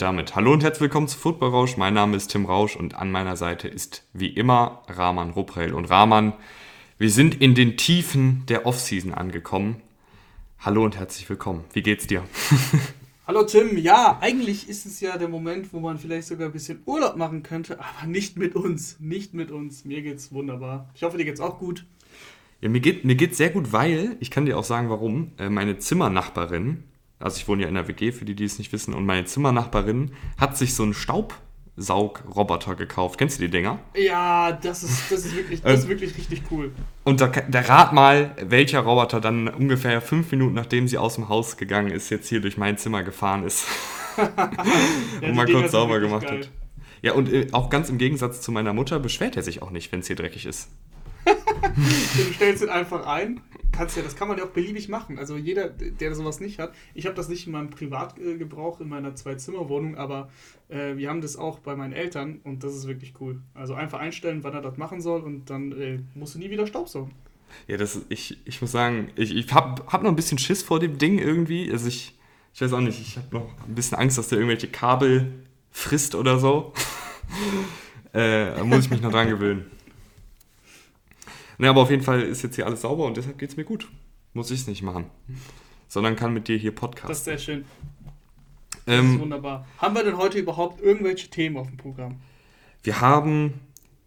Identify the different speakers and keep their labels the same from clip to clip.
Speaker 1: Und damit hallo und herzlich willkommen zu Football Rausch. Mein Name ist Tim Rausch und an meiner Seite ist wie immer Rahman Ruprell. Und Rahman, wir sind in den Tiefen der Offseason angekommen. Hallo und herzlich willkommen. Wie geht's dir?
Speaker 2: Hallo Tim, ja, eigentlich ist es ja der Moment, wo man vielleicht sogar ein bisschen Urlaub machen könnte, aber nicht mit uns, nicht mit uns. Mir geht's wunderbar. Ich hoffe, dir geht's auch gut.
Speaker 1: Ja, mir geht mir geht's sehr gut, weil, ich kann dir auch sagen, warum, äh, meine Zimmernachbarin, also ich wohne ja in der WG, für die, die es nicht wissen, und meine Zimmernachbarin hat sich so einen Staubsaugroboter gekauft. Kennst du die Dinger?
Speaker 2: Ja, das ist, das ist, wirklich, das ist wirklich richtig cool.
Speaker 1: Und da, da rat mal, welcher Roboter dann ungefähr fünf Minuten nachdem sie aus dem Haus gegangen ist, jetzt hier durch mein Zimmer gefahren ist.
Speaker 2: Ja,
Speaker 1: und mal
Speaker 2: Dinger
Speaker 1: kurz sauber gemacht
Speaker 2: geil.
Speaker 1: hat. Ja, und äh, auch ganz im Gegensatz zu meiner Mutter beschwert er sich auch nicht, wenn es hier dreckig ist.
Speaker 2: Du stellst ihn einfach ein. Kannst ja, das kann man ja auch beliebig machen. Also jeder, der sowas nicht hat. Ich habe das nicht in meinem Privatgebrauch in meiner Zwei-Zimmer-Wohnung, aber äh, wir haben das auch bei meinen Eltern und das ist wirklich cool. Also einfach einstellen, wann er das machen soll und dann äh, musst du nie wieder Staubsaugen.
Speaker 1: Ja, das ich, ich muss sagen, ich, ich hab, hab noch ein bisschen Schiss vor dem Ding irgendwie. Also ich, ich weiß auch nicht, ich habe noch ein bisschen Angst, dass der irgendwelche Kabel frisst oder so. äh, da muss ich mich noch dran gewöhnen. Ne, aber auf jeden Fall ist jetzt hier alles sauber und deshalb geht's mir gut. Muss ich es nicht machen. Sondern kann mit dir hier
Speaker 2: Das ist
Speaker 1: podcasten.
Speaker 2: sehr schön. Das ist
Speaker 1: Ähm,
Speaker 2: wunderbar. Haben wir denn heute überhaupt irgendwelche Themen auf dem Programm?
Speaker 1: Wir haben,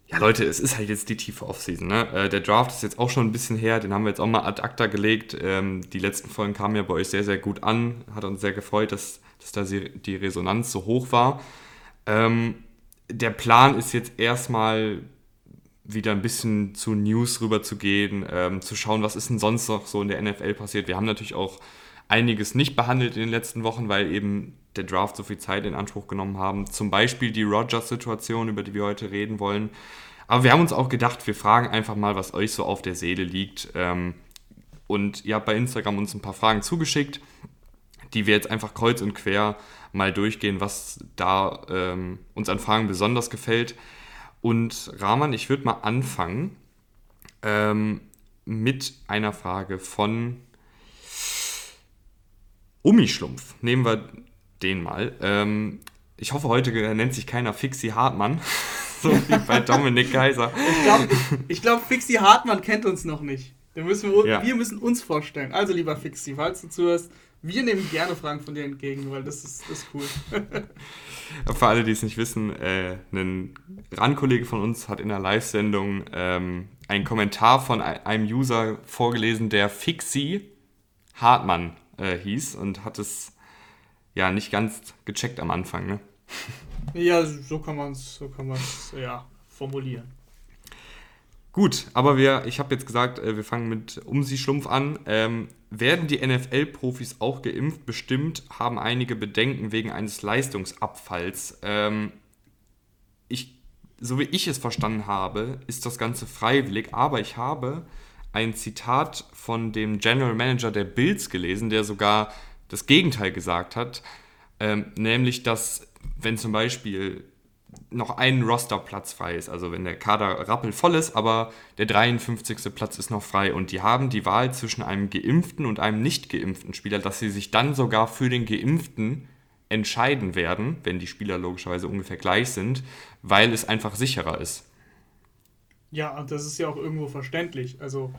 Speaker 1: ja Leute, es ist halt jetzt die tiefe Offseason. Ne? Äh, der Draft ist jetzt auch schon ein bisschen her, den haben wir jetzt auch mal ad acta gelegt. Ähm, die letzten Folgen kamen ja bei euch sehr, sehr gut an. Hat uns sehr gefreut, dass, dass da die Resonanz so hoch war. Ähm, der Plan ist jetzt erstmal wieder ein bisschen zu News rüber zu gehen, ähm, zu schauen, was ist denn sonst noch so in der NFL passiert. Wir haben natürlich auch einiges nicht behandelt in den letzten Wochen, weil eben der Draft so viel Zeit in Anspruch genommen haben. Zum Beispiel die Rogers-Situation, über die wir heute reden wollen. Aber wir haben uns auch gedacht, wir fragen einfach mal, was euch so auf der Seele liegt. Ähm, und ihr habt bei Instagram uns ein paar Fragen zugeschickt, die wir jetzt einfach kreuz und quer mal durchgehen, was da ähm, uns an Fragen besonders gefällt. Und Rahman, ich würde mal anfangen ähm, mit einer Frage von Ummischlumpf. Nehmen wir den mal. Ähm, ich hoffe, heute nennt sich keiner Fixi Hartmann, so wie bei Dominik Kaiser.
Speaker 2: Ich glaube, glaub, Fixi Hartmann kennt uns noch nicht. Müssen wir,
Speaker 1: Ja.
Speaker 2: wir müssen uns vorstellen. Also, lieber Fixi, falls du zuhörst, wir nehmen gerne Fragen von dir entgegen, weil das ist, das ist cool.
Speaker 1: Für alle, die es nicht wissen, äh, ein RAN-Kollege von uns hat in einer Live-Sendung ähm, einen Kommentar von ei- einem User vorgelesen, der Fixi Hartmann äh, hieß und hat es ja nicht ganz gecheckt am Anfang. Ne?
Speaker 2: Ja, so kann man es so kann man's, ja, formulieren.
Speaker 1: Gut, aber wir, ich habe jetzt gesagt, äh, wir fangen mit Umsi Schlumpf an. Ähm, werden die NFL-Profis auch geimpft? Bestimmt haben einige Bedenken wegen eines Leistungsabfalls. Ähm, ich, so wie ich es verstanden habe, ist das Ganze freiwillig, aber ich habe ein Zitat von dem General Manager der Bills gelesen, der sogar das Gegenteil gesagt hat, ähm, nämlich dass wenn zum Beispiel noch ein Rosterplatz frei ist, also wenn der Kader rappelvoll ist, aber der 53. Platz ist noch frei und die haben die Wahl zwischen einem geimpften und einem nicht geimpften Spieler, dass sie sich dann sogar für den geimpften entscheiden werden, wenn die Spieler logischerweise ungefähr gleich sind, weil es einfach sicherer ist.
Speaker 2: Ja, und das ist ja auch irgendwo verständlich. Also,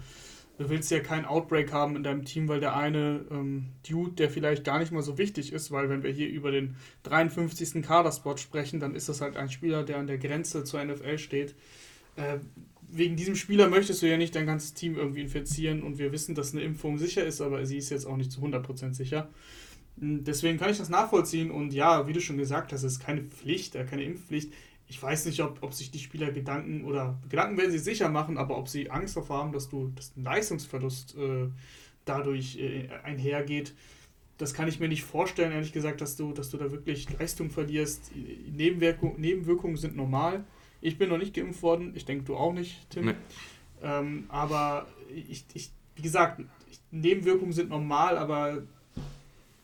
Speaker 2: du willst ja keinen Outbreak haben in deinem Team, weil der eine ähm, Dude, der vielleicht gar nicht mal so wichtig ist, weil wenn wir hier über den 53. Kaderspot sprechen, dann ist das halt ein Spieler, der an der Grenze zur NFL steht. Äh, wegen diesem Spieler möchtest du ja nicht dein ganzes Team irgendwie infizieren und wir wissen, dass eine Impfung sicher ist, aber sie ist jetzt auch nicht zu 100% sicher. Mm, Deswegen kann ich das nachvollziehen und ja, wie du schon gesagt hast, es ist keine Pflicht, äh, keine Impfpflicht. Ich weiß nicht, ob, ob sich die Spieler Gedanken oder Gedanken werden sie sicher machen, aber ob sie Angst davor haben, dass du dass ein Leistungsverlust äh, dadurch äh, einhergeht, das kann ich mir nicht vorstellen, ehrlich gesagt, dass du, dass du da wirklich Leistung verlierst. Nebenwirkung, Nebenwirkungen sind normal. Ich bin noch nicht geimpft worden, ich denke du auch nicht, Tim.
Speaker 1: Nee.
Speaker 2: Ähm, aber ich, ich, wie gesagt, Nebenwirkungen sind normal, aber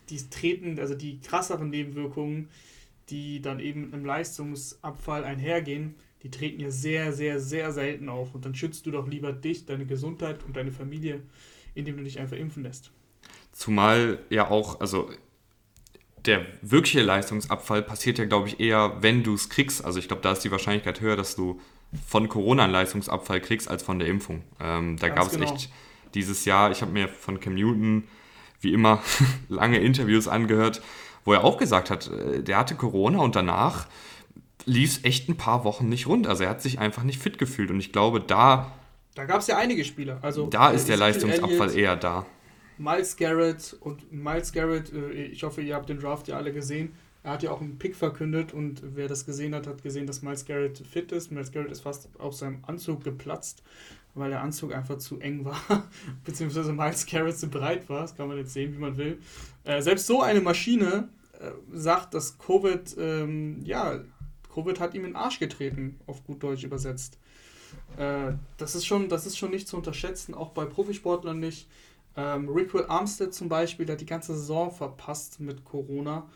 Speaker 2: die treten, also die krasseren Nebenwirkungen, die dann eben mit einem Leistungsabfall einhergehen, die treten ja sehr, sehr, sehr selten auf. Und dann schützt du doch lieber dich, deine Gesundheit und deine Familie, indem du dich einfach impfen lässt.
Speaker 1: Zumal ja auch, also der wirkliche Leistungsabfall passiert ja, glaube ich, eher, wenn du es kriegst. Also ich glaube, da ist die Wahrscheinlichkeit höher, dass du von Corona einen Leistungsabfall kriegst, als von der Impfung. Ähm, da gab es genau. echt dieses Jahr, ich habe mir von Cam Newton wie immer lange Interviews angehört, wo er auch gesagt hat, äh, der hatte Corona und danach lief es echt ein paar Wochen nicht rund. Also er hat sich einfach nicht fit gefühlt und ich glaube, da...
Speaker 2: Da gab es ja einige Spieler. Also,
Speaker 1: da ist der Leistungsabfall eher da.
Speaker 2: Miles Garrett und Miles Garrett, äh, ich hoffe, ihr habt den Draft ja alle gesehen. Er hat ja auch einen Pick verkündet und wer das gesehen hat, hat gesehen, dass Miles Garrett fit ist. Miles Garrett ist fast aus seinem Anzug geplatzt, weil der Anzug einfach zu eng war, beziehungsweise Miles Garrett zu breit war. Das kann man jetzt sehen, wie man will. Äh, selbst so eine Maschine äh, sagt, dass Covid, ähm, ja, Covid hat ihm in den Arsch getreten, auf gut Deutsch übersetzt. Äh, das, ist schon, das ist schon nicht zu unterschätzen, auch bei Profisportlern nicht. Ähm, Rickwood Armstead zum Beispiel, der hat die ganze Saison verpasst mit Corona.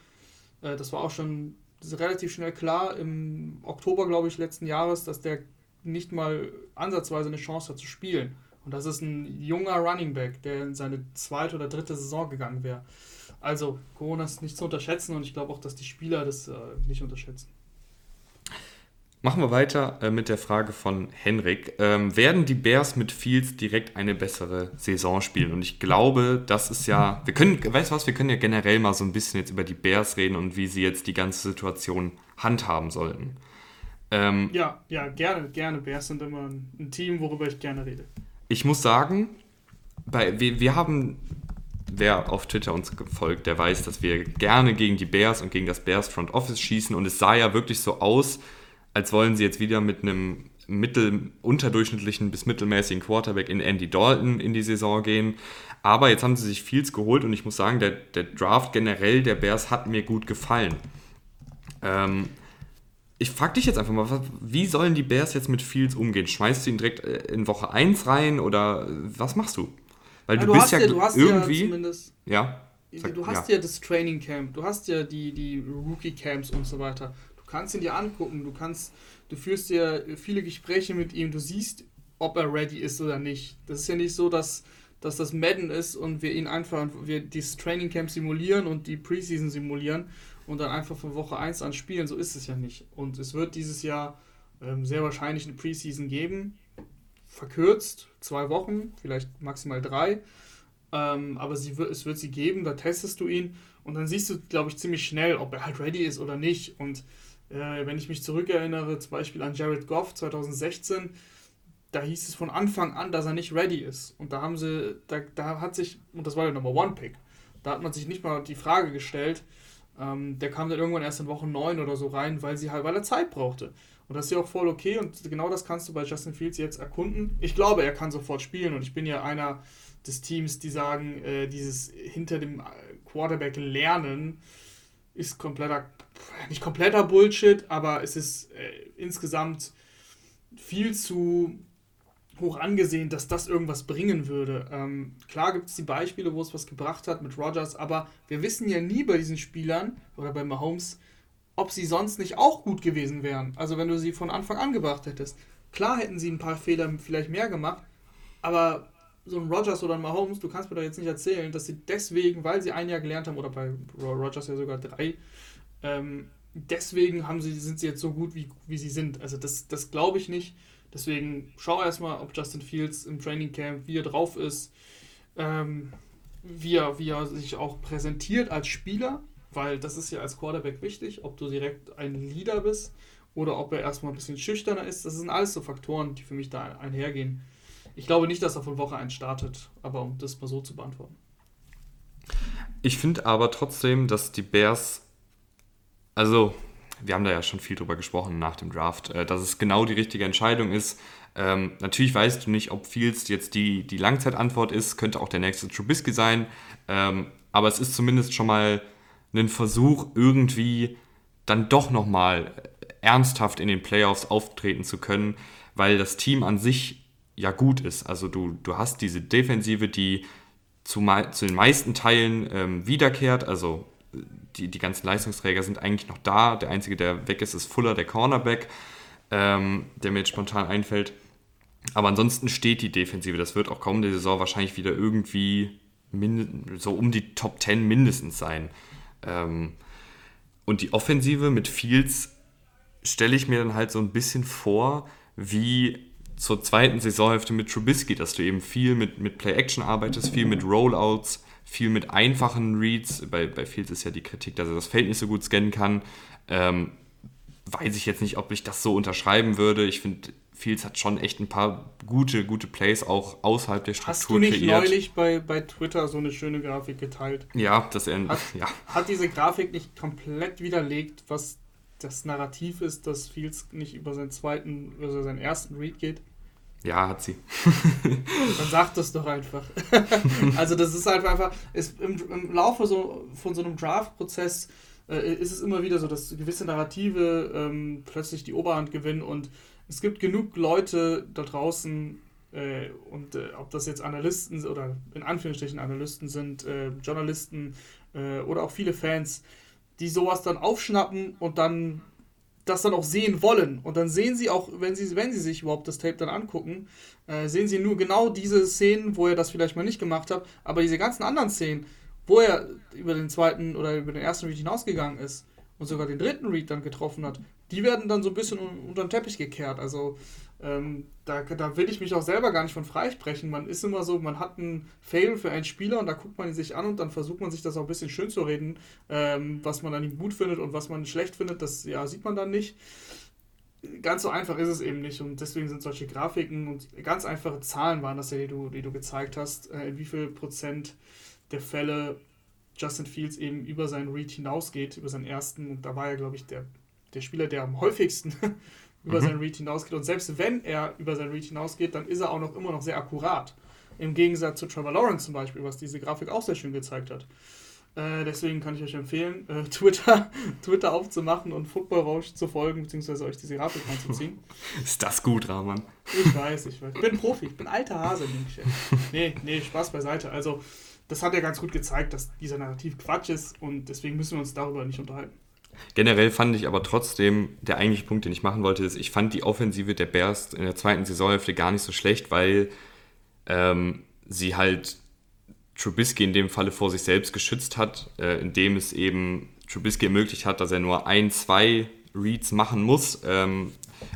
Speaker 2: Äh, das war auch schon relativ schnell klar im Oktober, glaube ich, letzten Jahres, dass der nicht mal ansatzweise eine Chance hat zu spielen. Und das ist ein junger Running Back, der in seine zweite oder dritte Saison gegangen wäre. Also, Corona ist nicht zu unterschätzen und ich glaube auch, dass die Spieler das äh, nicht unterschätzen.
Speaker 1: Machen wir weiter äh, mit der Frage von Henrik. Ähm, werden die Bears mit Fields direkt eine bessere Saison spielen? Und ich glaube, das ist ja, wir können, weißt du was, wir können ja generell mal so ein bisschen jetzt über die Bears reden und wie sie jetzt die ganze Situation handhaben sollten.
Speaker 2: Ähm, ja, ja, gerne, gerne. Bears sind immer ein, ein, Team, worüber ich gerne rede.
Speaker 1: Ich muss sagen, bei, wir, wir haben, wer auf Twitter uns folgt, der weiß, dass wir gerne gegen die Bears und gegen das Bears Front Office schießen und es sah ja wirklich so aus, als wollen sie jetzt wieder mit einem mittel unterdurchschnittlichen bis mittelmäßigen Quarterback in Andy Dalton in die Saison gehen. Aber jetzt haben sie sich Fields geholt und ich muss sagen, der, der Draft generell der Bears hat mir gut gefallen. Ähm, ich frage dich jetzt einfach mal, wie sollen die Bears jetzt mit Fields umgehen? Schmeißt du ihn direkt äh, in Woche 1 rein oder was machst du? Weil ja, du, du, bist ja, ja irgendwie.
Speaker 2: Ja, ja du hast ja. ja das Training Camp, du hast ja die, die Rookie Camps und so weiter. Du kannst ihn dir angucken, du kannst, du führst dir viele Gespräche mit ihm, du siehst, ob er ready ist oder nicht. Das ist ja nicht so, dass, dass das Madden ist und wir ihn einfach, wir dieses Training Camp simulieren und die Preseason simulieren und dann einfach von Woche 1 an spielen. So ist es ja nicht. Und es wird dieses Jahr ähm, sehr wahrscheinlich eine Preseason geben. Verkürzt, zwei Wochen, vielleicht maximal drei. Ähm, aber sie es wird sie geben, da testest du ihn und dann siehst du, glaube ich, ziemlich schnell, ob er halt ready ist oder nicht. Und äh, wenn ich mich zurückerinnere, zum Beispiel an Jared Goff 2016, da hieß es von Anfang an, dass er nicht ready ist. Und da haben sie, da, da hat sich, und das war der Number One Pick, da hat man sich nicht mal die Frage gestellt, ähm, der kam dann irgendwann erst in Woche 9 oder so rein, weil sie halt, weil er Zeit brauchte. Und das ist ja auch voll okay und genau das kannst du bei Justin Fields jetzt erkunden. Ich glaube, er kann sofort spielen und ich bin ja einer des Teams, die sagen, äh, dieses hinter dem Quarterback lernen ist kompletter nicht kompletter Bullshit, aber es ist äh, insgesamt viel zu hoch angesehen, dass das irgendwas bringen würde. Ähm, klar gibt es die Beispiele, wo es was gebracht hat mit Rogers, aber wir wissen ja nie bei diesen Spielern oder bei Mahomes, ob sie sonst nicht auch gut gewesen wären. Also wenn du sie von Anfang an gebracht hättest. Klar hätten sie ein paar Fehler vielleicht mehr gemacht, aber so ein Rogers oder ein Mahomes, du kannst mir doch jetzt nicht erzählen, dass sie deswegen, weil sie ein Jahr gelernt haben, oder bei Rogers ja sogar drei, ähm, deswegen haben sie, sind sie jetzt so gut, wie, wie sie sind. Also das, das glaube ich nicht. Deswegen schau erstmal, ob Justin Fields im Training Camp, wie er drauf ist, ähm, wie, er, wie er sich auch präsentiert als Spieler, weil das ist ja als Quarterback wichtig, ob du direkt ein Leader bist oder ob er erstmal ein bisschen schüchterner ist. Das sind alles so Faktoren, die für mich da einhergehen. Ich glaube nicht, dass er von Woche 1 startet, aber um das mal so zu beantworten.
Speaker 1: Ich finde aber trotzdem, dass die Bears also, wir haben da ja schon viel drüber gesprochen nach dem Draft, äh, dass es genau die richtige Entscheidung ist. Ähm, natürlich weißt du nicht, ob Fields jetzt die, die Langzeitantwort ist, könnte auch der nächste Trubisky sein, ähm, aber es ist zumindest schon mal ein Versuch, irgendwie dann doch nochmal ernsthaft in den Playoffs auftreten zu können, weil das Team an sich ja gut ist. Also du, du hast diese Defensive, die zu, zu den meisten Teilen ähm, wiederkehrt, also die, die ganzen Leistungsträger sind eigentlich noch da. Der einzige, der weg ist, ist Fuller, der Cornerback, ähm, der mir jetzt spontan einfällt. Aber ansonsten steht die Defensive. Das wird auch kommende Saison wahrscheinlich wieder irgendwie so um die Top 10 mindestens sein. Ähm, und die Offensive mit Fields stelle ich mir dann halt so ein bisschen vor, wie zur zweiten Saisonhälfte mit Trubisky, dass du eben viel mit, mit Play-Action arbeitest, viel mit Rollouts, viel mit einfachen Reads. Bei, bei Fields ist ja die Kritik, dass er das Feld nicht so gut scannen kann. Ähm, weiß ich jetzt nicht, ob ich das so unterschreiben würde. Ich finde, Fields hat schon echt ein paar gute, gute Plays auch außerhalb der Struktur
Speaker 2: Hast du nicht kreiert. neulich bei, bei Twitter so eine schöne Grafik geteilt?
Speaker 1: Ja, dass er
Speaker 2: hat,
Speaker 1: ja.
Speaker 2: hat diese Grafik nicht komplett widerlegt, was das Narrativ ist, dass Fields nicht über seinen zweiten, also seinen ersten Read geht?
Speaker 1: Ja, hat sie.
Speaker 2: Dann sagt das doch einfach. also das ist halt einfach, ist im, im Laufe so, von so einem Draft-Prozess äh, ist es immer wieder so, dass gewisse Narrative ähm, plötzlich die Oberhand gewinnen und es gibt genug Leute da draußen, äh, und äh, ob das jetzt Analysten oder in Anführungsstrichen Analysten sind, äh, Journalisten äh, oder auch viele Fans, die sowas dann aufschnappen und dann das dann auch sehen wollen. Und dann sehen sie auch, wenn sie, wenn sie sich überhaupt das Tape dann angucken, äh, sehen sie nur genau diese Szenen, wo er das vielleicht mal nicht gemacht hat, aber diese ganzen anderen Szenen, wo er über den zweiten oder über den ersten Read hinausgegangen ist und sogar den dritten Read dann getroffen hat, die werden dann so ein bisschen unter den Teppich gekehrt. Also ähm, da, da will ich mich auch selber gar nicht von freisprechen. Man ist immer so, man hat ein Fail für einen Spieler und da guckt man ihn sich an und dann versucht man sich das auch ein bisschen schön zu reden, ähm, was man an ihm gut findet und was man schlecht findet, das ja, sieht man dann nicht. Ganz so einfach ist es eben nicht und deswegen sind solche Grafiken und ganz einfache Zahlen waren das ja, die du, die du gezeigt hast, äh, in wie viel Prozent der Fälle Justin Fields eben über seinen Read hinausgeht, über seinen ersten und da war er, glaube ich, der, der Spieler, der am häufigsten über mhm. seinen Read hinausgeht. Und selbst wenn er über seinen Read hinausgeht, dann ist er auch noch immer noch sehr akkurat. Im Gegensatz zu Trevor Lawrence zum Beispiel, was diese Grafik auch sehr schön gezeigt hat. Äh, deswegen kann ich euch empfehlen, äh, Twitter, Twitter aufzumachen und Football Rausch zu folgen, beziehungsweise euch diese Grafik anzuziehen.
Speaker 1: Ist das gut, Rahman?
Speaker 2: Ich weiß, ich weiß. Ich bin Profi, ich bin alter Hase. Nee, nee, Spaß beiseite. Also, das hat ja ganz gut gezeigt, dass dieser Narrativ Quatsch ist und deswegen müssen wir uns darüber nicht unterhalten.
Speaker 1: Generell fand ich aber trotzdem, der eigentliche Punkt, den ich machen wollte, ist, ich fand die Offensive der Bears in der zweiten Saisonhälfte gar nicht so schlecht, weil ähm, sie halt Trubisky in dem Falle vor sich selbst geschützt hat, äh, indem es eben Trubisky ermöglicht hat, dass er nur ein, zwei Reads machen muss ähm,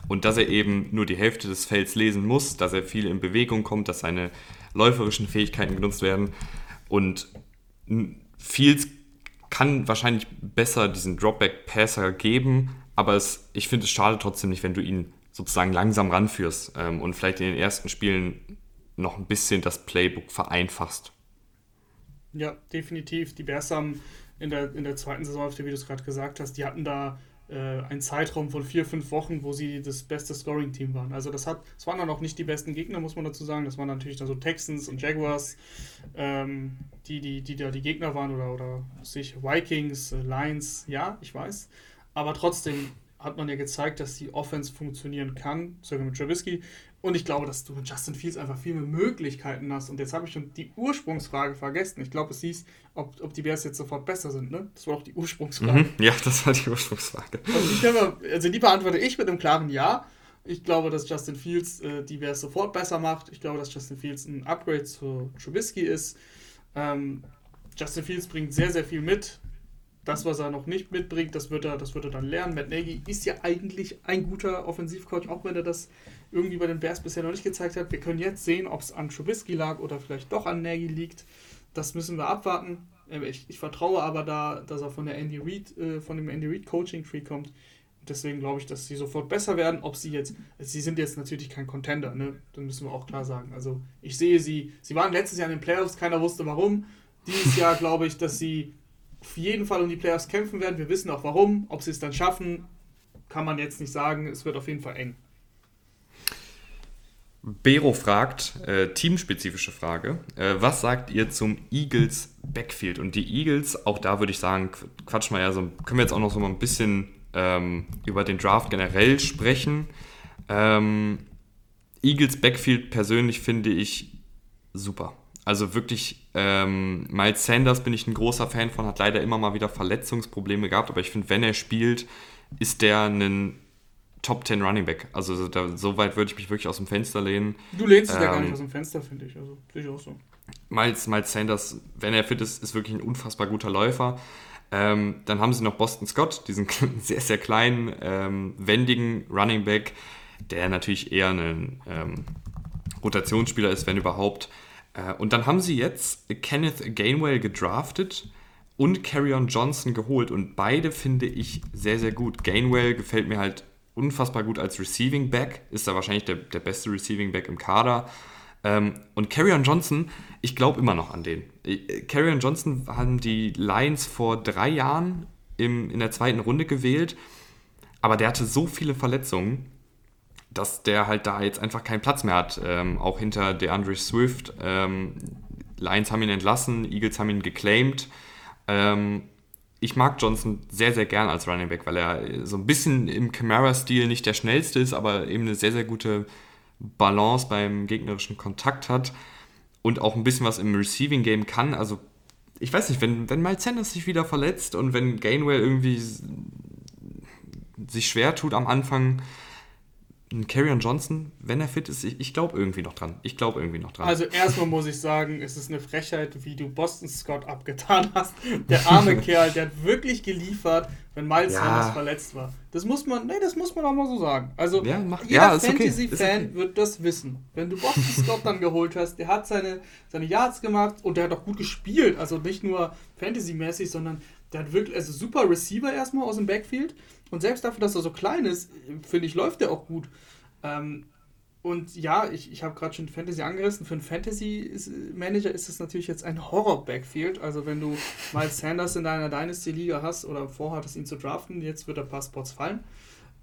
Speaker 1: und dass er eben nur die Hälfte des Felds lesen muss, dass er viel in Bewegung kommt, dass seine läuferischen Fähigkeiten genutzt werden. Und Fields kann wahrscheinlich besser diesen Dropback-Passer geben, aber es, ich finde es schade trotzdem nicht, wenn du ihn sozusagen langsam ranführst ähm, und vielleicht in den ersten Spielen noch ein bisschen das Playbook vereinfachst.
Speaker 2: Ja, definitiv. Die Bears haben in der, in der zweiten Saison, wie du es gerade gesagt hast, die hatten da äh, einen Zeitraum von vier, fünf Wochen, wo sie das beste Scoring-Team waren. Also das hat, das waren dann auch nicht die besten Gegner, muss man dazu sagen. Das waren natürlich dann so Texans und Jaguars, ähm, die, die, die da die Gegner waren oder, oder sich Vikings, äh, Lions, ja, ich weiß. Aber trotzdem hat man ja gezeigt, dass die Offense funktionieren kann, sogar mit Trubisky. Und ich glaube, dass du mit Justin Fields einfach viel mehr Möglichkeiten hast. Und jetzt habe ich schon die Ursprungsfrage vergessen. Ich glaube, es hieß, ob, ob die Bears jetzt sofort besser sind. Ne? Das war auch die Ursprungsfrage.
Speaker 1: Mhm, ja, das war die Ursprungsfrage.
Speaker 2: Also, ich nehme, also die beantworte ich mit einem klaren Ja. Ich glaube, dass Justin Fields äh, die Bears sofort besser macht. Ich glaube, dass Justin Fields ein Upgrade zu Trubisky ist. Ähm, Justin Fields bringt sehr, sehr viel mit. Das, was er noch nicht mitbringt, das wird er, das wird er dann lernen. Matt Nagy ist ja eigentlich ein guter Offensivcoach, auch wenn er das irgendwie bei den Bears bisher noch nicht gezeigt hat. Wir können jetzt sehen, ob es an Trubisky lag oder vielleicht doch an Nagy liegt. Das müssen wir abwarten. Ähm, ich, ich vertraue aber da, dass er von der Andy Reid, äh, von dem Andy Reid Coaching Tree kommt. Deswegen glaube ich, dass sie sofort besser werden. Ob sie jetzt, sie sind jetzt natürlich kein Contender, ne? Dann müssen wir auch klar sagen. Also ich sehe sie, sie waren letztes Jahr in den Playoffs, keiner wusste warum. Dieses Jahr glaube ich, dass sie auf jeden Fall um die Playoffs kämpfen werden. Wir wissen auch warum. Ob sie es dann schaffen, kann man jetzt nicht sagen. Es wird auf jeden Fall eng.
Speaker 1: Bero fragt, äh, teamspezifische Frage, äh, was sagt ihr zum Eagles Backfield? Und die Eagles, auch da würde ich sagen, quatsch mal ja so, können wir jetzt auch noch so mal ein bisschen ähm, über den Draft generell sprechen. Ähm, Eagles Backfield persönlich finde ich super. Also wirklich, ähm, Miles Sanders bin ich ein großer Fan von, hat leider immer mal wieder Verletzungsprobleme gehabt, aber ich finde, wenn er spielt, ist der ein Top 10 Running Back. Also da, so weit würde ich mich wirklich aus dem Fenster lehnen.
Speaker 2: Du lehnst ähm, ja gar nicht aus dem Fenster, finde ich. Also sehe ich auch so.
Speaker 1: Miles, Miles Sanders, wenn er fit ist, ist wirklich ein unfassbar guter Läufer. Ähm, dann haben sie noch Boston Scott, diesen sehr, sehr kleinen, ähm, wendigen Running Back, der natürlich eher ein ähm, Rotationsspieler ist, wenn überhaupt. Äh, und dann haben sie jetzt Kenneth Gainwell gedraftet und Carrion Johnson geholt und beide finde ich sehr, sehr gut. Gainwell gefällt mir halt unfassbar gut als Receiving Back, ist da wahrscheinlich der, der beste Receiving Back im Kader. Ähm, und Carrion Johnson, ich glaube immer noch an den. Äh, Carrion Johnson haben die Lions vor drei Jahren im, in der zweiten Runde gewählt, aber der hatte so viele Verletzungen, dass der halt da jetzt einfach keinen Platz mehr hat. Ähm, auch hinter DeAndre Swift. Ähm, Lions haben ihn entlassen, Eagles haben ihn geclaimed. Ähm, ich mag Johnson sehr, sehr gern als Running Back, weil er so ein bisschen im Camara-Stil nicht der schnellste ist, aber eben eine sehr, sehr gute Balance beim gegnerischen Kontakt hat und auch ein bisschen was im Receiving Game kann. Also, ich weiß nicht, wenn, wenn Miles Sanders sich wieder verletzt und wenn Gainwell irgendwie sich schwer tut am Anfang, Carrion Johnson, wenn er fit ist, ich, ich glaube irgendwie noch dran. Ich glaube irgendwie noch dran.
Speaker 2: Also erstmal muss ich sagen, es ist eine Frechheit, wie du Boston Scott abgetan hast. Der arme Kerl, der hat wirklich geliefert, wenn Miles ja. Sanders verletzt war. Das muss man, nee, das muss man auch mal so sagen. Also ja, mach, jeder ja, Fantasy-Fan okay. wird das wissen. Wenn du Boston Scott dann geholt hast, der hat seine, seine Yards gemacht und der hat auch gut gespielt. Also nicht nur Fantasy-mäßig, sondern der hat wirklich, also super Receiver erstmal aus dem Backfield. Und selbst dafür, dass er so klein ist, finde ich, läuft er auch gut. Ähm, und ja, ich, ich habe gerade schon Fantasy angerissen. Für einen Fantasy-Manager ist es natürlich jetzt ein Horror-Backfield. Also wenn du Miles Sanders in deiner Dynasty-Liga hast oder vorhattest, ihn zu draften, jetzt wird er ein paar Spots fallen.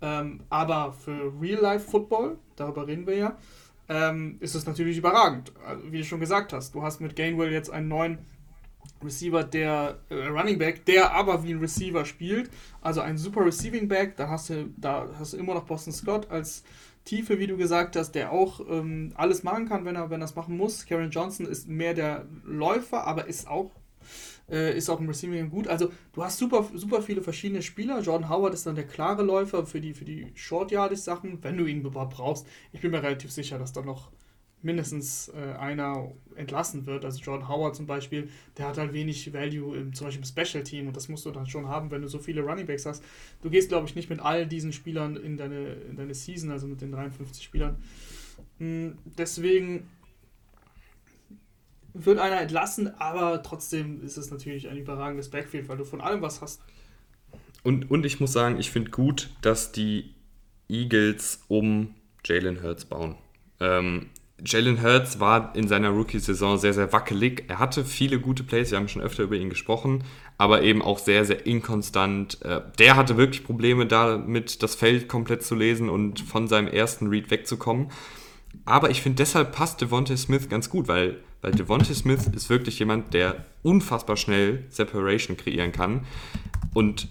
Speaker 2: Ähm, aber für Real-Life-Football, darüber reden wir ja, ähm, ist es natürlich überragend. Also, wie du schon gesagt hast, du hast mit Gainwell jetzt einen neuen Receiver, der äh, Running Back, der aber wie ein Receiver spielt. Also ein super Receiving Back. Da hast du, da hast du immer noch Boston Scott als Tiefe, wie du gesagt hast, der auch ähm, alles machen kann, wenn er, wenn er es machen muss. Karen Johnson ist mehr der Läufer, aber ist auch äh, ist auch im Receiving gut. Also du hast super, super viele verschiedene Spieler. Jordan Howard ist dann der klare Läufer für die, für die Short-Yardage-Sachen, wenn du ihn überhaupt brauchst. Ich bin mir relativ sicher, dass da noch mindestens äh, einer entlassen wird. Also Jordan Howard zum Beispiel, der hat halt wenig Value im, zum Beispiel im Special Team und das musst du dann schon haben, wenn du so viele Running Backs hast. Du gehst, glaube ich, nicht mit all diesen Spielern in deine, in deine Season, also mit den 53 Spielern. Hm, deswegen wird einer entlassen, aber trotzdem ist es natürlich ein überragendes Backfield, weil du von allem was hast.
Speaker 1: Und, und ich muss sagen, ich finde gut, dass die Eagles um Jalen Hurts bauen. Ähm, Jalen Hurts war in seiner Rookie-Saison sehr, sehr wackelig. Er hatte viele gute Plays, wir haben schon öfter über ihn gesprochen, aber eben auch sehr, sehr inkonstant. Äh, der hatte wirklich Probleme damit, das Feld komplett zu lesen und von seinem ersten Read wegzukommen. Aber ich finde, deshalb passt Devontae Smith ganz gut, weil, weil Devontae Smith ist wirklich jemand, der unfassbar schnell Separation kreieren kann. Und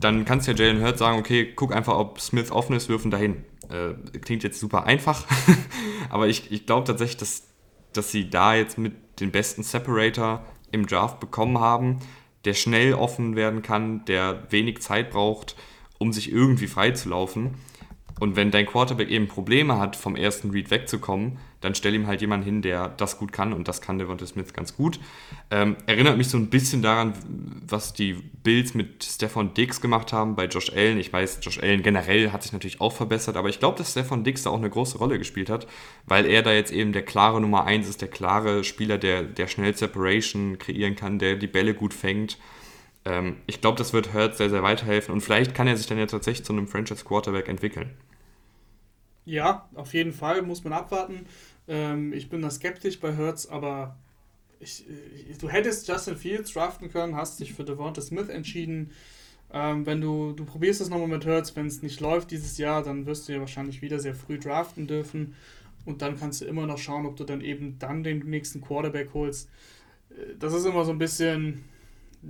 Speaker 1: dann kannst du ja Jalen Hurts sagen, okay, guck einfach, ob Smith offen ist, wirfen dahin. Äh, klingt jetzt super einfach, aber ich, ich glaube tatsächlich, dass, dass sie da jetzt mit den besten Separator im Draft bekommen haben, der schnell offen werden kann, der wenig Zeit braucht, um sich irgendwie freizulaufen. Und wenn dein Quarterback eben Probleme hat, vom ersten Read wegzukommen, dann stell ihm halt jemanden hin, der das gut kann und das kann Devonta Smith ganz gut. Ähm, erinnert mich so ein bisschen daran, was die Bills mit Stefan Diggs gemacht haben bei Josh Allen. Ich weiß, Josh Allen generell hat sich natürlich auch verbessert, aber ich glaube, dass Stefan Diggs da auch eine große Rolle gespielt hat, weil er da jetzt eben der klare Nummer 1 ist, der klare Spieler, der, der schnell Separation kreieren kann, der die Bälle gut fängt ähm, ich glaube, das wird Hurts sehr, sehr weiterhelfen und vielleicht kann er sich dann ja tatsächlich zu einem Franchise Quarterback entwickeln.
Speaker 2: Ja, auf jeden Fall muss man abwarten. Ähm, ich bin da skeptisch bei Hertz, aber ich, ich, du hättest Justin Fields draften können, hast dich für Devonta Smith entschieden. Ähm, wenn du, du probierst es nochmal mit Hertz, wenn es nicht läuft dieses Jahr, dann wirst du ja wahrscheinlich wieder sehr früh draften dürfen. Und dann kannst du immer noch schauen, ob du dann eben dann den nächsten Quarterback holst. Äh, das ist immer so ein bisschen,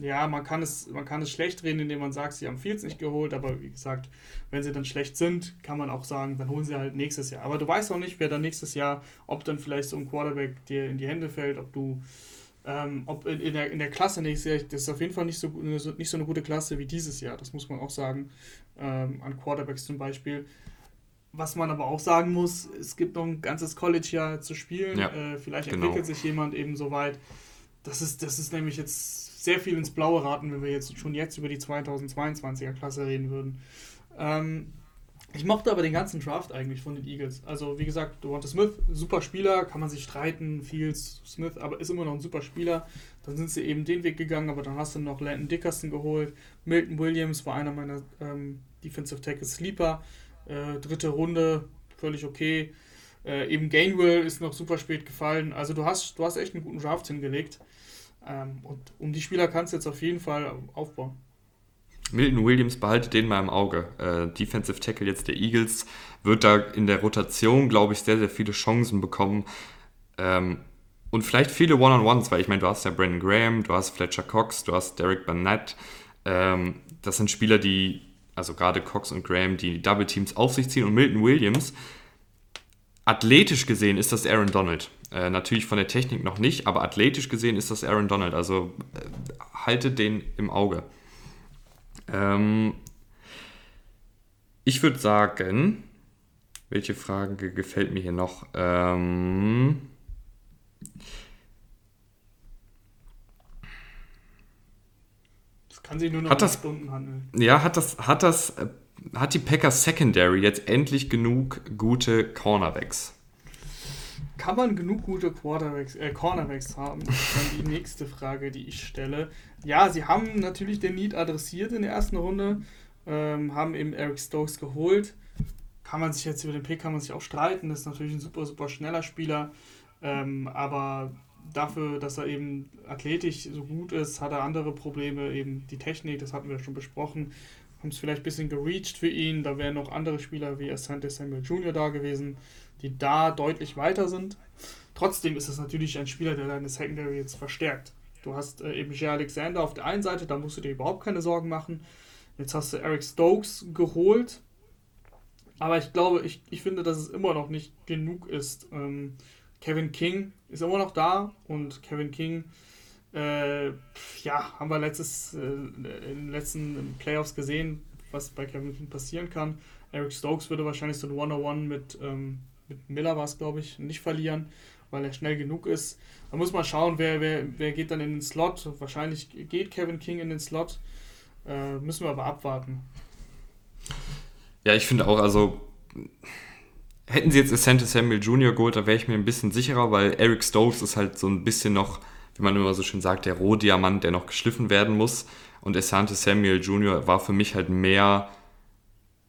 Speaker 2: ja, man kann es, man kann es schlecht reden, indem man sagt, sie haben Fields nicht geholt, aber wie gesagt, wenn sie dann schlecht sind, kann man auch sagen, dann holen sie halt nächstes Jahr. Aber du weißt auch nicht, wer dann nächstes Jahr, ob dann vielleicht so ein Quarterback dir in die Hände fällt, ob du, ähm, ob in, in, der, in der Klasse nächstes Jahr, das ist auf jeden Fall nicht so, nicht so eine gute Klasse wie dieses Jahr, das muss man auch sagen, ähm, an Quarterbacks zum Beispiel. Was man aber auch sagen muss, es gibt noch ein ganzes College-Jahr zu spielen. Ja, äh, vielleicht genau. entwickelt sich jemand eben so weit. Das ist, das ist nämlich jetzt sehr viel ins Blaue raten, wenn wir jetzt schon jetzt über die 2022er Klasse reden würden. Ähm, ich mochte aber den ganzen Draft eigentlich von den Eagles. Also, wie gesagt, Devonta Smith, super Spieler, kann man sich streiten, Fields, Smith, aber ist immer noch ein super Spieler. Dann sind sie eben den Weg gegangen, aber dann hast du noch Landon Dickerson geholt. Milton Williams war einer meiner ähm, Defensive Tackle Sleeper. Äh, dritte Runde, völlig okay. Äh, eben Gainwell ist noch super spät gefallen. Also, du hast, du hast echt einen guten Draft hingelegt. Ähm, und um die Spieler kannst du jetzt auf jeden Fall aufbauen.
Speaker 1: Milton Williams behaltet den mal im Auge. Äh, Defensive Tackle jetzt der Eagles wird da in der Rotation, glaube ich, sehr, sehr viele Chancen bekommen. Ähm, und vielleicht viele One-on-Ones, weil ich meine, du hast ja Brandon Graham, du hast Fletcher Cox, du hast Derek Burnett. Ähm, das sind Spieler, die, also gerade Cox und Graham, die Double Teams auf sich ziehen. Und Milton Williams, athletisch gesehen ist das Aaron Donald. Äh, natürlich von der Technik noch nicht, aber athletisch gesehen ist das Aaron Donald. Also äh, haltet den im Auge. Ähm, ich würde sagen, welche Frage gefällt mir hier noch? Ähm,
Speaker 2: das kann sich nur noch
Speaker 1: hat das,
Speaker 2: Stunden handeln.
Speaker 1: Ja, hat das, hat das, äh, hat die Packers Secondary jetzt endlich genug gute Cornerbacks?
Speaker 2: Kann man genug gute Quarterbacks, äh, Cornerbacks haben? Das ist dann die nächste Frage, die ich stelle. Ja, sie haben natürlich den Need adressiert in der ersten Runde, ähm, haben eben Eric Stokes geholt. Kann man sich jetzt über den Pick kann man sich auch streiten. Das ist natürlich ein super, super schneller Spieler. Ähm, aber dafür, dass er eben athletisch so gut ist, hat er andere Probleme, eben die Technik, das hatten wir schon besprochen. Haben es vielleicht ein bisschen gereached für ihn. Da wären noch andere Spieler wie Asante Samuel Jr. da gewesen die da deutlich weiter sind. Trotzdem ist es natürlich ein Spieler, der deine Secondary jetzt verstärkt. Du hast äh, eben Jay Alexander auf der einen Seite, da musst du dir überhaupt keine Sorgen machen. Jetzt hast du Eric Stokes geholt. Aber ich glaube, ich, ich finde, dass es immer noch nicht genug ist. Ähm, Kevin King ist immer noch da und Kevin King, äh, ja, haben wir letztes, äh, in den letzten Playoffs gesehen, was bei Kevin King passieren kann. Eric Stokes würde wahrscheinlich so ein One-on-One mit ähm, mit Miller war es, glaube ich, nicht verlieren, weil er schnell genug ist. Da muss man schauen, wer, wer, wer geht dann in den Slot. Wahrscheinlich geht Kevin King in den Slot. Äh, müssen wir aber abwarten.
Speaker 1: Ja, ich finde auch, also hätten sie jetzt Asante Samuel Jr. geholt, da wäre ich mir ein bisschen sicherer, weil Eric Stokes ist halt so ein bisschen noch, wie man immer so schön sagt, der Rohdiamant, der noch geschliffen werden muss. Und Asante Samuel Jr. war für mich halt mehr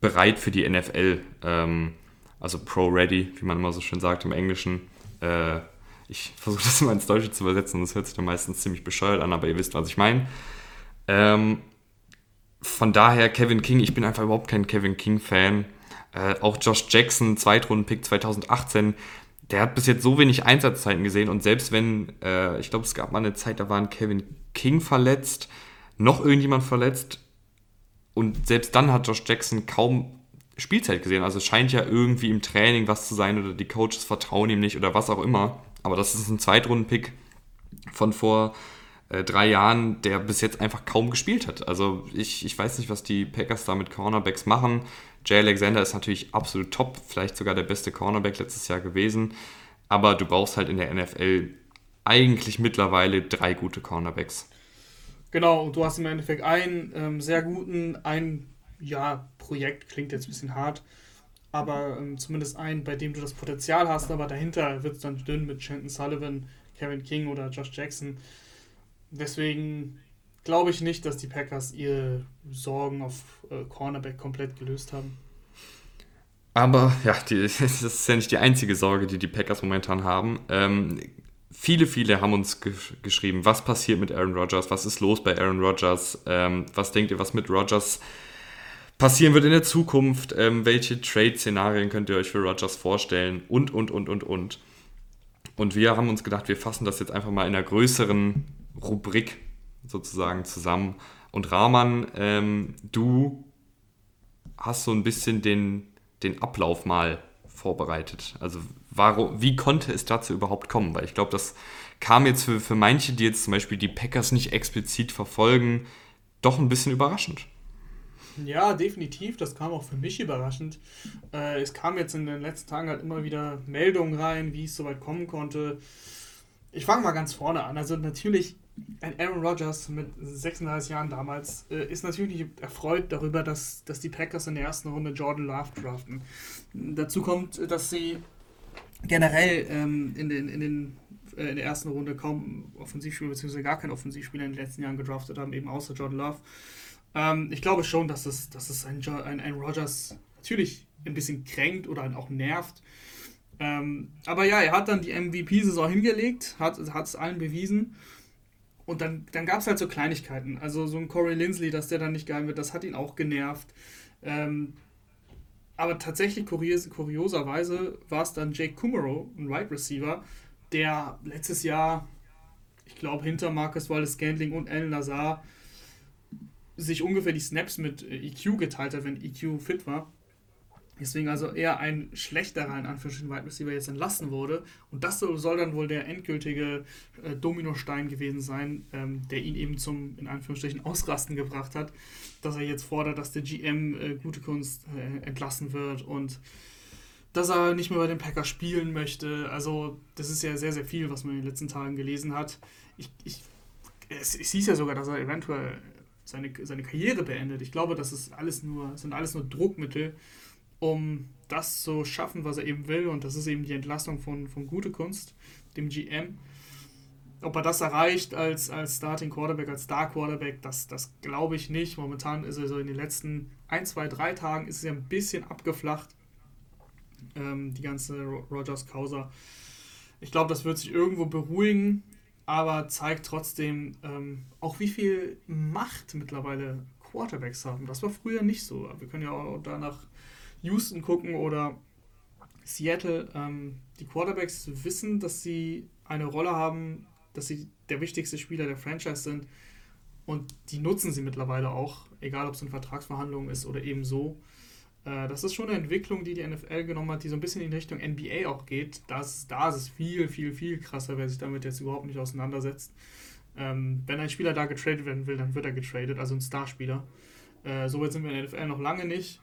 Speaker 1: bereit für die NFL. Ähm, also Pro-Ready, wie man immer so schön sagt im Englischen. Äh, ich versuche das immer ins Deutsche zu übersetzen, das hört sich dann meistens ziemlich bescheuert an, aber ihr wisst, was ich meine. Ähm, von daher, Kevin King, ich bin einfach überhaupt kein Kevin King-Fan. Äh, auch Josh Jackson, Zweitrunden-Pick 2018, der hat bis jetzt so wenig Einsatzzeiten gesehen und selbst wenn, äh, ich glaube, es gab mal eine Zeit, da waren Kevin King verletzt, noch irgendjemand verletzt und selbst dann hat Josh Jackson kaum Spielzeit gesehen. Also es scheint ja irgendwie im Training was zu sein oder die Coaches vertrauen ihm nicht oder was auch immer. Aber das ist ein Zweitrunden-Pick von vor äh, drei Jahren, der bis jetzt einfach kaum gespielt hat. Also ich, ich weiß nicht, was die Packers da mit Cornerbacks machen. Jay Alexander ist natürlich absolut top, vielleicht sogar der beste Cornerback letztes Jahr gewesen. Aber du brauchst halt in der NFL eigentlich mittlerweile drei gute Cornerbacks.
Speaker 2: Genau, du hast im Endeffekt einen ähm, sehr guten, einen ja, Projekt klingt jetzt ein bisschen hart, aber ähm, zumindest ein, bei dem du das Potenzial hast, aber dahinter wird es dann dünn mit Shanton Sullivan, Kevin King oder Josh Jackson. Deswegen glaube ich nicht, dass die Packers ihre Sorgen auf äh, Cornerback komplett gelöst haben.
Speaker 1: Aber ja, die, das ist ja nicht die einzige Sorge, die die Packers momentan haben. Ähm, viele, viele haben uns ge geschrieben, was passiert mit Aaron Rodgers, was ist los bei Aaron Rodgers, ähm, was denkt ihr, was mit Rodgers passieren wird in der Zukunft, ähm, welche Trade-Szenarien könnt ihr euch für Rogers vorstellen und, und, und, und, und. Und wir haben uns gedacht, wir fassen das jetzt einfach mal in einer größeren Rubrik sozusagen zusammen. Und Rahman, ähm, du hast so ein bisschen den, den Ablauf mal vorbereitet. Also warum, wie konnte es dazu überhaupt kommen? Weil ich glaube, das kam jetzt für, für manche, die jetzt zum Beispiel die Packers nicht explizit verfolgen, doch ein bisschen überraschend.
Speaker 2: Ja, definitiv. Das kam auch für mich überraschend. Äh, es kam jetzt in den letzten Tagen halt immer wieder Meldungen rein, wie es soweit kommen konnte. Ich fange mal ganz vorne an. Also natürlich ein Aaron Rodgers mit 36 Jahren damals äh, ist natürlich erfreut darüber, dass, dass die Packers in der ersten Runde Jordan Love draften. Dazu kommt, dass sie generell ähm, in, den, in, den, äh, in der ersten Runde kaum Offensivspieler bzw. gar kein Offensivspieler in den letzten Jahren gedraftet haben, eben außer Jordan Love. Ähm, ich glaube schon, dass es, dass es ein, ein, ein Rodgers natürlich ein bisschen kränkt oder auch nervt. Ähm, aber ja, er hat dann die MVP-Saison hingelegt, hat es allen bewiesen. Und dann, dann gab es halt so Kleinigkeiten. Also so ein Corey Lindsley, dass der dann nicht geheim wird, das hat ihn auch genervt. Ähm, aber tatsächlich kurios, kurioserweise war es dann Jake Kumaro, ein Wide right Receiver, der letztes Jahr, ich glaube, hinter Marcus Wallace Scantling und Alan Lazar sich ungefähr die Snaps mit EQ geteilt hat, wenn EQ fit war. Deswegen also eher ein schlechterer, in Anführungsstrichen, Wide Receiver jetzt entlassen wurde. Und das soll dann wohl der endgültige äh, Dominostein gewesen sein, ähm, der ihn eben zum, in Anführungsstrichen, Ausrasten gebracht hat, dass er jetzt fordert, dass der GM äh, gute Kunst äh, entlassen wird und dass er nicht mehr bei den Packers spielen möchte. Also, das ist ja sehr, sehr viel, was man in den letzten Tagen gelesen hat. Ich, ich, es, es hieß ja sogar, dass er eventuell seine, seine Karriere beendet. Ich glaube, das ist alles nur, sind alles nur Druckmittel um das zu schaffen, was er eben will. Und das ist eben die Entlassung von, von Gute Kunst, dem GM. Ob er das erreicht als, als Starting Quarterback, als Star Quarterback, das, das glaube ich nicht. Momentan ist er so in den letzten ein, zwei, drei Tagen ist er ein bisschen abgeflacht. Ähm, die ganze Rogers Causa. Ich glaube, das wird sich irgendwo beruhigen, aber zeigt trotzdem ähm, auch, wie viel Macht mittlerweile Quarterbacks haben. Das war früher nicht so. Wir können ja auch danach Houston gucken oder Seattle, ähm, die Quarterbacks wissen, dass sie eine Rolle haben, dass sie der wichtigste Spieler der Franchise sind und die nutzen sie mittlerweile auch, egal ob es in Vertragsverhandlungen ist oder eben so. Äh, das ist schon eine Entwicklung, die die NFL genommen hat, die so ein bisschen in Richtung NBA auch geht. Das, da ist es viel, viel, viel krasser, wer sich damit jetzt überhaupt nicht auseinandersetzt. Ähm, wenn ein Spieler da getradet werden will, dann wird er getradet, also ein Starspieler. Äh, so weit sind wir in der NFL noch lange nicht.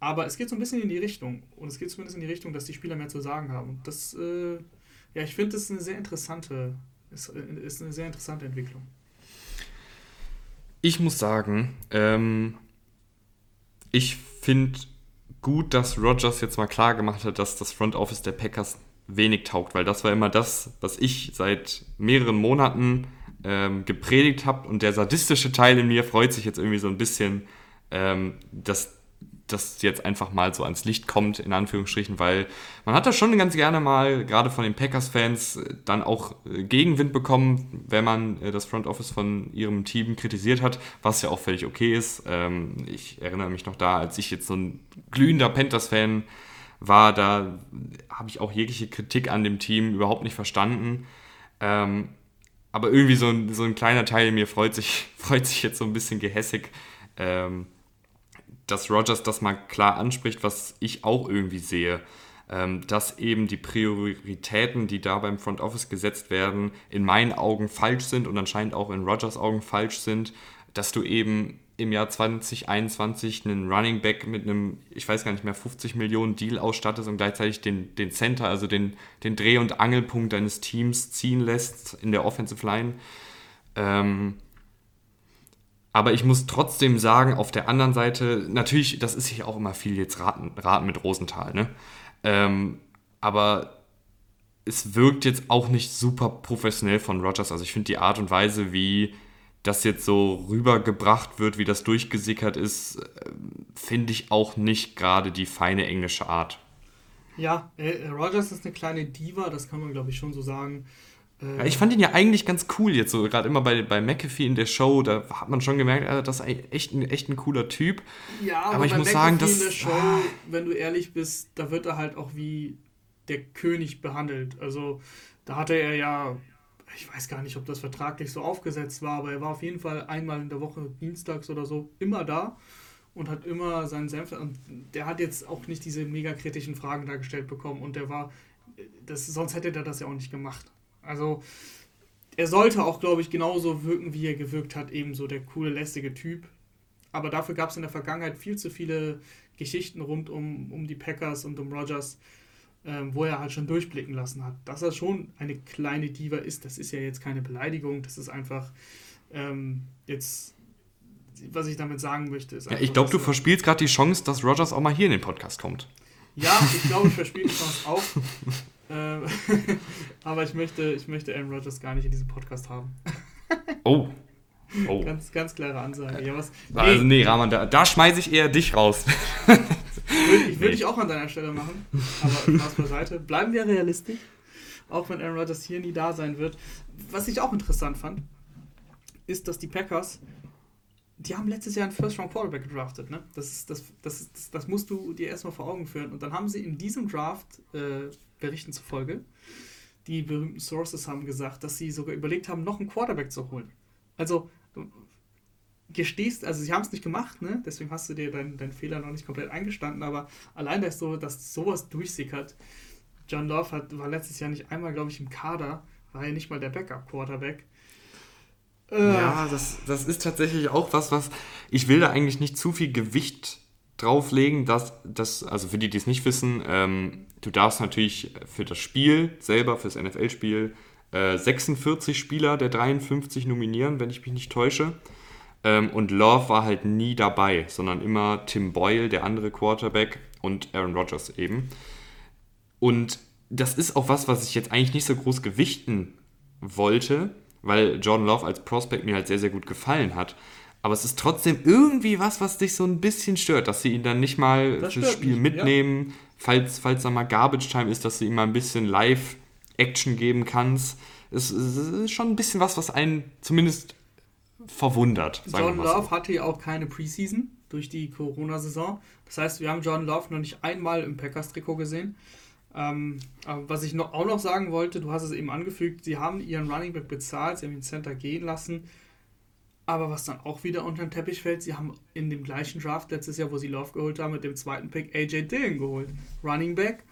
Speaker 2: Aber es geht so ein bisschen in die Richtung. Und es geht zumindest in die Richtung, dass die Spieler mehr zu sagen haben. Und das, äh, ja, ich finde, das ist eine sehr interessante, ist, äh, ist eine sehr interessante Entwicklung.
Speaker 1: Ich muss sagen, ähm, ich finde gut, dass Rogers jetzt mal klar gemacht hat, dass das Front Office der Packers wenig taugt, weil das war immer das, was ich seit mehreren Monaten ähm, gepredigt habe und der sadistische Teil in mir freut sich jetzt irgendwie so ein bisschen, ähm, dass das jetzt einfach mal so ans Licht kommt, in Anführungsstrichen, weil man hat das schon ganz gerne mal, gerade von den Packers-Fans, äh, dann auch äh, Gegenwind bekommen, wenn man äh, das Front Office von ihrem Team kritisiert hat, was ja auch völlig okay ist. Ähm, ich erinnere mich noch da, als ich jetzt so ein glühender Panthers-Fan war, da habe ich auch jegliche Kritik an dem Team überhaupt nicht verstanden. Ähm, aber irgendwie so ein, so ein kleiner Teil in mir freut sich, freut sich jetzt so ein bisschen gehässig, ähm, dass Rogers das mal klar anspricht, was ich auch irgendwie sehe, ähm, dass eben die Prioritäten, die da beim Front Office gesetzt werden, in meinen Augen falsch sind und anscheinend auch in Rogers Augen falsch sind, dass du eben im Jahr 2021 einen Running Back mit einem, ich weiß gar nicht mehr, 50 Millionen Deal ausstattest und gleichzeitig den, den Center, also den, den Dreh- und Angelpunkt deines Teams ziehen lässt in der Offensive Line. Ähm, aber ich muss trotzdem sagen, auf der anderen Seite, natürlich, das ist hier auch immer viel jetzt Raten, Raten mit Rosenthal, ne? Ähm, aber es wirkt jetzt auch nicht super professionell von Rogers. Also ich finde die Art und Weise, wie das jetzt so rübergebracht wird, wie das durchgesickert ist, äh, finde ich auch nicht gerade die feine englische Art.
Speaker 2: Ja, äh, Rogers ist eine kleine Diva, das kann man glaube ich schon so sagen.
Speaker 1: Ja, ich fand ihn ja eigentlich ganz cool jetzt so, gerade immer bei, bei McAfee in der Show, da hat man schon gemerkt, also das ist echt ein, echt ein cooler Typ. Ja, aber, aber ich
Speaker 2: muss McAfee sagen, dass... in der Show, ah, wenn du ehrlich bist, da wird er halt auch wie der König behandelt. Also da hatte er ja, ich weiß gar nicht, ob das vertraglich so aufgesetzt war, aber er war auf jeden Fall einmal in der Woche, dienstags oder so, immer da und hat immer seinen Senf. Und der hat jetzt auch nicht diese mega kritischen Fragen dargestellt bekommen und der war, das, sonst hätte er das ja auch nicht gemacht. Also er sollte auch, glaube ich, genauso wirken, wie er gewirkt hat, eben so der coole, lästige Typ. Aber dafür gab es in der Vergangenheit viel zu viele Geschichten rund um, um die Packers und um Rogers. ähm, wo er halt schon durchblicken lassen hat. Dass er schon eine kleine Diva ist, das ist ja jetzt keine Beleidigung, das ist einfach ähm, jetzt, was ich damit sagen möchte. Ist
Speaker 1: ja, ich glaube, du verspielst gerade die Chance, dass Rogers auch mal hier in den Podcast kommt.
Speaker 2: Ja, ich glaube, ich verspiele die Chance auch. Ähm, aber ich möchte, ich möchte Aaron Rodgers gar nicht in diesem Podcast haben.
Speaker 1: oh. Oh.
Speaker 2: Ganz, ganz klare Ansage. Ja, was,
Speaker 1: nee. Also nee, Rahman, da, da schmeiße ich eher dich raus.
Speaker 2: ich würde ich auch an deiner Stelle machen, aber Spaß beiseite. Bleiben wir realistisch, auch wenn Aaron Rodgers hier nie da sein wird. Was ich auch interessant fand, ist, dass die Packers, die haben letztes Jahr einen First-Round Quarterback gedraftet. Ne? Das, das, das, das, das musst du dir erstmal vor Augen führen. Und dann haben sie in diesem Draft, äh, Berichten zufolge, die berühmten Sources haben gesagt, dass sie sogar überlegt haben, noch einen Quarterback zu holen. Also gestehst, also sie haben es nicht gemacht, ne? deswegen hast du dir deinen dein Fehler noch nicht komplett eingestanden, aber allein, dass, so, dass sowas durchsickert. John Love hat, war letztes Jahr nicht einmal, glaube ich, im Kader, war ja nicht mal der Backup-Quarterback.
Speaker 1: Äh. Ja, das, das ist tatsächlich auch was, was ich will da eigentlich nicht zu viel Gewicht drauflegen, dass das, also für die, die es nicht wissen, ähm, du darfst natürlich für das Spiel selber, fürs NFL-Spiel, äh, 46 Spieler der 53 nominieren, wenn ich mich nicht täusche. Ähm, und Love war halt nie dabei, sondern immer Tim Boyle, der andere Quarterback, und Aaron Rodgers eben. Und das ist auch was, was ich jetzt eigentlich nicht so groß gewichten wollte, weil Jordan Love als Prospect mir halt sehr, sehr gut gefallen hat. Aber es ist trotzdem irgendwie was, was dich so ein bisschen stört, dass sie ihn dann nicht mal das fürs Spiel mich, mitnehmen, ja. falls, falls da mal Garbage Time ist, dass du ihm mal ein bisschen Live-Action geben kannst. Es, es, ist schon ein bisschen was, was einen zumindest verwundert.
Speaker 2: John Love so. hatte ja auch keine Preseason durch die Corona-Saison. Das heißt, wir haben John Love noch nicht einmal im Packers-Trikot gesehen. Ähm, was ich noch, auch noch sagen wollte, du hast es eben angefügt, sie haben ihren Running Back bezahlt, sie haben den Center gehen lassen. Aber was dann auch wieder unter den Teppich fällt, sie haben in dem gleichen Draft letztes Jahr, wo sie Love geholt haben, mit dem zweiten Pick AJ Dillon geholt. Running Back.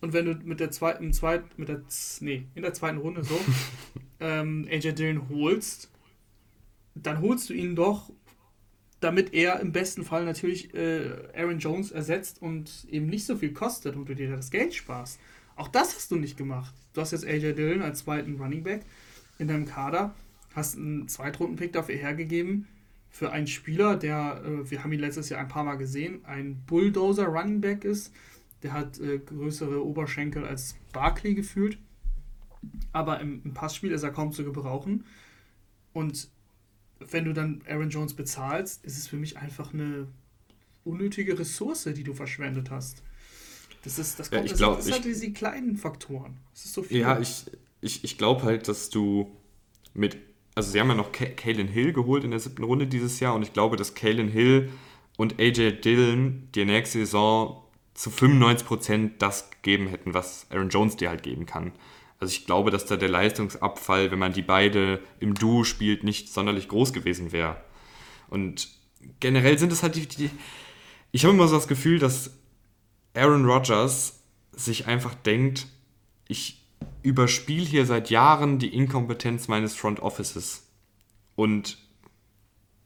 Speaker 2: Und wenn du mit der zweiten, zweit, mit der, nee, in der zweiten Runde so ähm, AJ Dillon holst, dann holst du ihn doch, damit er im besten Fall natürlich äh, Aaron Jones ersetzt und eben nicht so viel kostet und du dir das Geld sparst. Auch das hast du nicht gemacht. Du hast jetzt AJ Dillon als zweiten Running Back in deinem Kader, hast einen Zweitrunden-Pick dafür hergegeben für einen Spieler, der, äh, wir haben ihn letztes Jahr ein paar Mal gesehen, ein Bulldozer Running Back ist. Der hat äh, größere Oberschenkel als Barkley gefühlt. Aber im, im Passspiel ist er kaum zu gebrauchen. Und wenn du dann Aaron Jones bezahlst, ist es für mich einfach eine unnötige Ressource, die du verschwendet hast. Das ist, das kommt, ja, ich glaub, das, das halt diese kleinen Faktoren. Das ist so
Speaker 1: viel. Ja, ich, ich, ich glaube halt, dass du mit, also sie haben ja noch Kalen Hill geholt in der siebten Runde dieses Jahr und ich glaube, dass Kalen Hill und AJ Dillon die nächste Saison zu 95% das geben hätten, was Aaron Jones dir halt geben kann. Also ich glaube, dass da der Leistungsabfall, wenn man die beide im Duo spielt, nicht sonderlich groß gewesen wäre. Und generell sind es halt die, die ich habe immer so das Gefühl, dass Aaron Rodgers sich einfach denkt, ich überspiele hier seit Jahren die Inkompetenz meines Front Offices. Und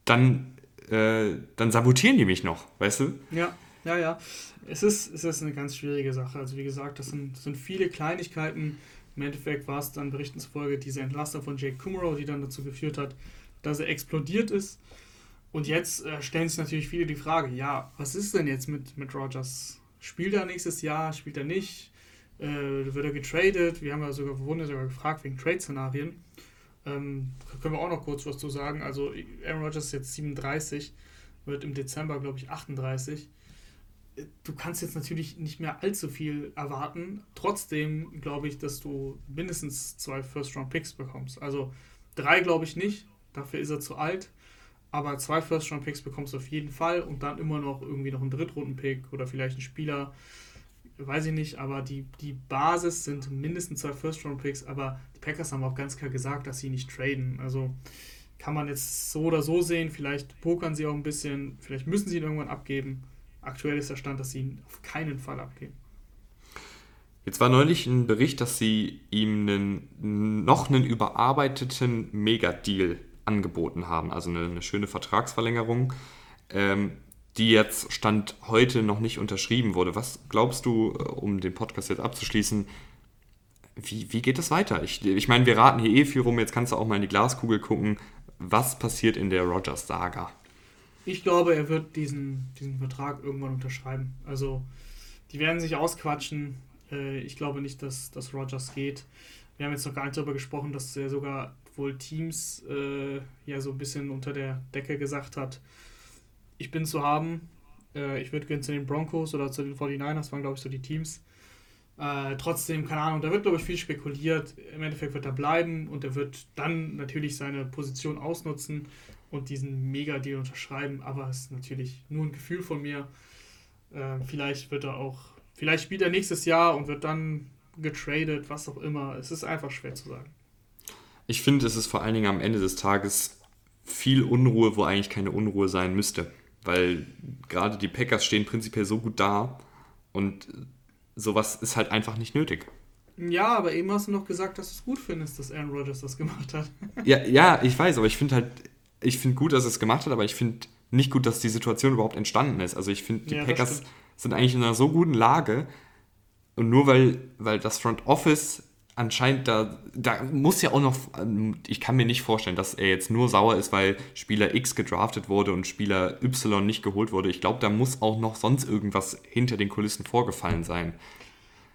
Speaker 1: dann, äh, dann sabotieren die mich noch, weißt du?
Speaker 2: Ja, ja, ja. Es ist, es ist eine ganz schwierige Sache. Also wie gesagt, das sind, das sind viele Kleinigkeiten, im Endeffekt war es dann Berichten zufolge diese Entlassung von Jake Kummerow, die dann dazu geführt hat, dass er explodiert ist. Und jetzt äh, stellen sich natürlich viele die Frage, ja, was ist denn jetzt mit, mit Rogers? Spielt er nächstes Jahr? Spielt er nicht? Äh, wird er getradet? Wir haben ja sogar, wurden sogar gefragt wegen Trade-Szenarien. Ähm, können wir auch noch kurz was zu sagen. Also Aaron Rodgers ist jetzt 37, wird im Dezember, glaube ich, 38 du kannst jetzt natürlich nicht mehr allzu viel erwarten. Trotzdem glaube ich, dass du mindestens zwei First-Round-Picks bekommst. Also drei glaube ich nicht, dafür ist er zu alt. Aber zwei First-Round-Picks bekommst du auf jeden Fall und dann immer noch irgendwie noch einen Drittrunden-Pick oder vielleicht einen Spieler, weiß ich nicht. Aber die, die Basis sind mindestens zwei First-Round-Picks. Aber die Packers haben auch ganz klar gesagt, dass sie nicht traden. Also kann man jetzt so oder so sehen. Vielleicht pokern sie auch ein bisschen, vielleicht müssen sie ihn irgendwann abgeben. Aktuell ist der Stand, dass sie ihn auf keinen Fall abgeben.
Speaker 1: Jetzt war neulich ein Bericht, dass sie ihm einen, noch einen überarbeiteten Mega-Deal angeboten haben, also eine, eine schöne Vertragsverlängerung. Ähm, die jetzt Stand heute noch nicht unterschrieben wurde. Was glaubst du, äh, um den Podcast jetzt abzuschließen, wie, wie geht es weiter? Ich, ich meine, wir raten hier eh viel rum, jetzt kannst du auch mal in die Glaskugel gucken. Was passiert in der Rogers-Saga?
Speaker 2: Ich glaube, er wird diesen, diesen Vertrag irgendwann unterschreiben. Also, die werden sich ausquatschen. Äh, ich glaube nicht, dass, dass Rogers geht. Wir haben jetzt noch gar nicht darüber gesprochen, dass er sogar wohl Teams äh, ja so ein bisschen unter der Decke gesagt hat, ich bin zu haben, äh, ich würde gerne zu den Broncos oder zu den 49ers, waren glaube ich so die Teams. Äh, trotzdem, keine Ahnung, da wird glaube ich viel spekuliert. Im Endeffekt wird er bleiben und er wird dann natürlich seine Position ausnutzen und diesen Mega-Deal unterschreiben, aber es ist natürlich nur ein Gefühl von mir. Äh, vielleicht wird er auch, vielleicht spielt er nächstes Jahr und wird dann getradet, was auch immer. Es ist einfach schwer zu sagen.
Speaker 1: Ich finde, es ist vor allen Dingen am Ende des Tages viel Unruhe, wo eigentlich keine Unruhe sein müsste. Weil gerade die Packers stehen prinzipiell so gut da und sowas ist halt einfach nicht nötig.
Speaker 2: Ja, aber eben hast du noch gesagt, dass du es gut findest, dass Aaron Rodgers das gemacht hat.
Speaker 1: ja, ja, ich weiß, aber ich finde halt, ich finde gut, dass er es gemacht hat, aber ich finde nicht gut, dass die Situation überhaupt entstanden ist. Also ich finde, die ja, Packers sind eigentlich in einer so guten Lage und nur weil, weil das Front Office anscheinend da, da muss ja auch noch, ich kann mir nicht vorstellen, dass er jetzt nur sauer ist, weil Spieler X gedraftet wurde und Spieler Y nicht geholt wurde. Ich glaube, da muss auch noch sonst irgendwas hinter den Kulissen vorgefallen sein.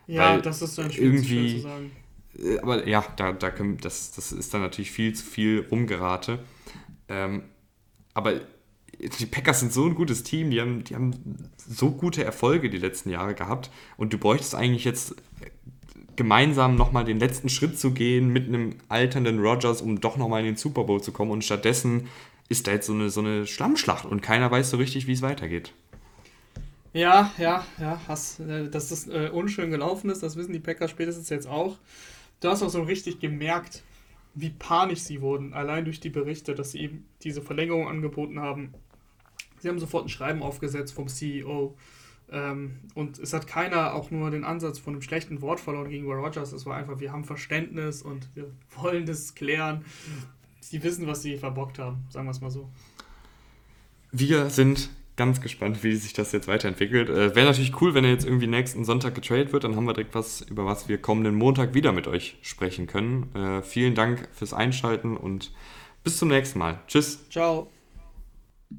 Speaker 2: Ja, weil das ist dann irgendwie, zu sagen.
Speaker 1: Äh, aber ja, da, da können, das, das ist dann natürlich viel zu viel Rumgerate. Ähm, aber die Packers sind so ein gutes Team, die haben, die haben so gute Erfolge die letzten Jahre gehabt und du bräuchtest eigentlich jetzt gemeinsam nochmal den letzten Schritt zu gehen mit einem alternden Rogers, um doch nochmal in den Super Bowl zu kommen und stattdessen ist da jetzt so eine, so eine Schlammschlacht und keiner weiß so richtig, wie es weitergeht.
Speaker 2: Ja, ja, ja, hast, äh, dass das äh, unschön gelaufen ist, das wissen die Packers spätestens jetzt auch. Du hast auch so richtig gemerkt, wie panisch sie wurden, allein durch die Berichte, dass sie eben diese Verlängerung angeboten haben. Sie haben sofort ein Schreiben aufgesetzt vom CEO. Ähm, und es hat keiner auch nur den Ansatz von einem schlechten Wort verloren gegenüber Rogers. Es war einfach, wir haben Verständnis und wir wollen das klären. Sie wissen, was sie verbockt haben, sagen wir es mal so.
Speaker 1: Wir sind ganz gespannt, wie sich das jetzt weiterentwickelt. Äh, Wäre natürlich cool, wenn er jetzt irgendwie nächsten Sonntag getradet wird, dann haben wir direkt was, über was wir kommenden Montag wieder mit euch sprechen können. Äh, vielen Dank fürs Einschalten und bis zum nächsten Mal. Tschüss.
Speaker 2: Ciao.